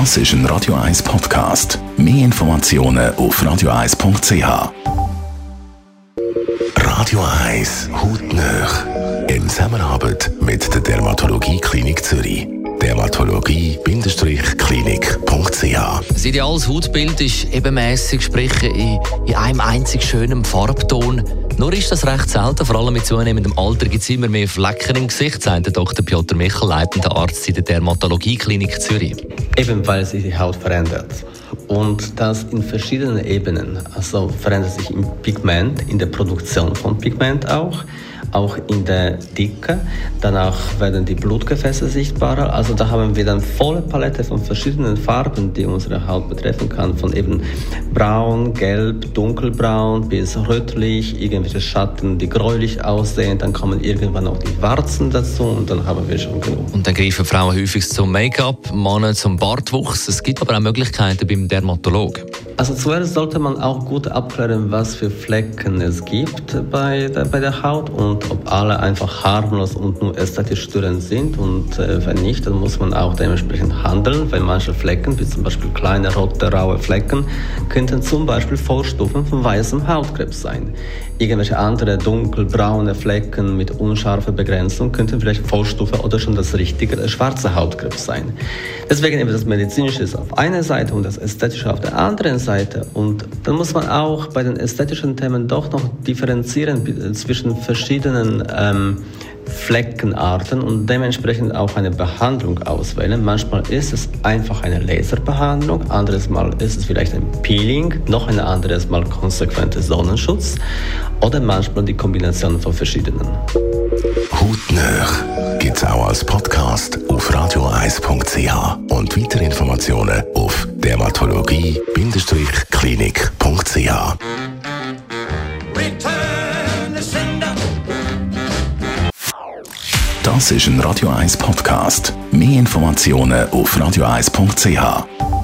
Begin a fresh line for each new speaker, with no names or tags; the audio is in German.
Das ist ein Radio 1 Podcast. Mehr Informationen auf radio1.ch. Radio 1 Hautnöch. In Zusammenarbeit mit der Dermatologie Klinik Zürich. Dermatologie-klinik.ch
Das ideales Hautbild ist ebenmäßig, sprich in, in einem einzig schönen Farbton. Nur ist das recht selten, vor allem mit zunehmendem Alter gibt es immer mehr Flecken im Gesicht, sagt Dr. Piotr Michel, leitender Arzt in der Dermatologie-Klinik Zürich.
Eben weil sich die Haut verändert. Und das in verschiedenen Ebenen. Also verändert sich im Pigment, in der Produktion von Pigment auch auch in der Dicke. Danach werden die Blutgefäße sichtbarer. Also da haben wir dann volle Palette von verschiedenen Farben, die unsere Haut betreffen kann. Von eben braun, gelb, dunkelbraun bis rötlich, irgendwelche Schatten, die gräulich aussehen. Dann kommen irgendwann auch die Warzen dazu und dann haben wir schon genug.
Und dann greifen Frauen häufig zum Make-up, Männer zum Bartwuchs. Es gibt aber auch Möglichkeiten beim Dermatologen.
Also zuerst sollte man auch gut abklären, was für Flecken es gibt bei der, bei der Haut und ob alle einfach harmlos und nur ästhetisch störend sind. Und äh, wenn nicht, dann muss man auch dementsprechend handeln, weil manche Flecken, wie zum Beispiel kleine rote, raue Flecken, könnten zum Beispiel Vorstufen von weißem Hautkrebs sein. Irgendwelche andere dunkelbraune Flecken mit unscharfer Begrenzung könnten vielleicht Vorstufe oder schon das richtige das schwarze Hautkrebs sein. Deswegen eben das Medizinische ist auf einer Seite und das Ästhetische auf der anderen Seite. Und dann muss man auch bei den ästhetischen Themen doch noch differenzieren zwischen verschiedenen ähm, Fleckenarten und dementsprechend auch eine Behandlung auswählen. Manchmal ist es einfach eine Laserbehandlung, anderes Mal ist es vielleicht ein Peeling, noch ein anderes Mal konsequenter Sonnenschutz oder manchmal die Kombination von verschiedenen.
Hautnöch gibt es auch als Podcast auf radioeis.ch und weitere Informationen auf dermatologie-klinik.ch. Das ist ein Radio 1 Podcast. Mehr Informationen auf radioeis.ch.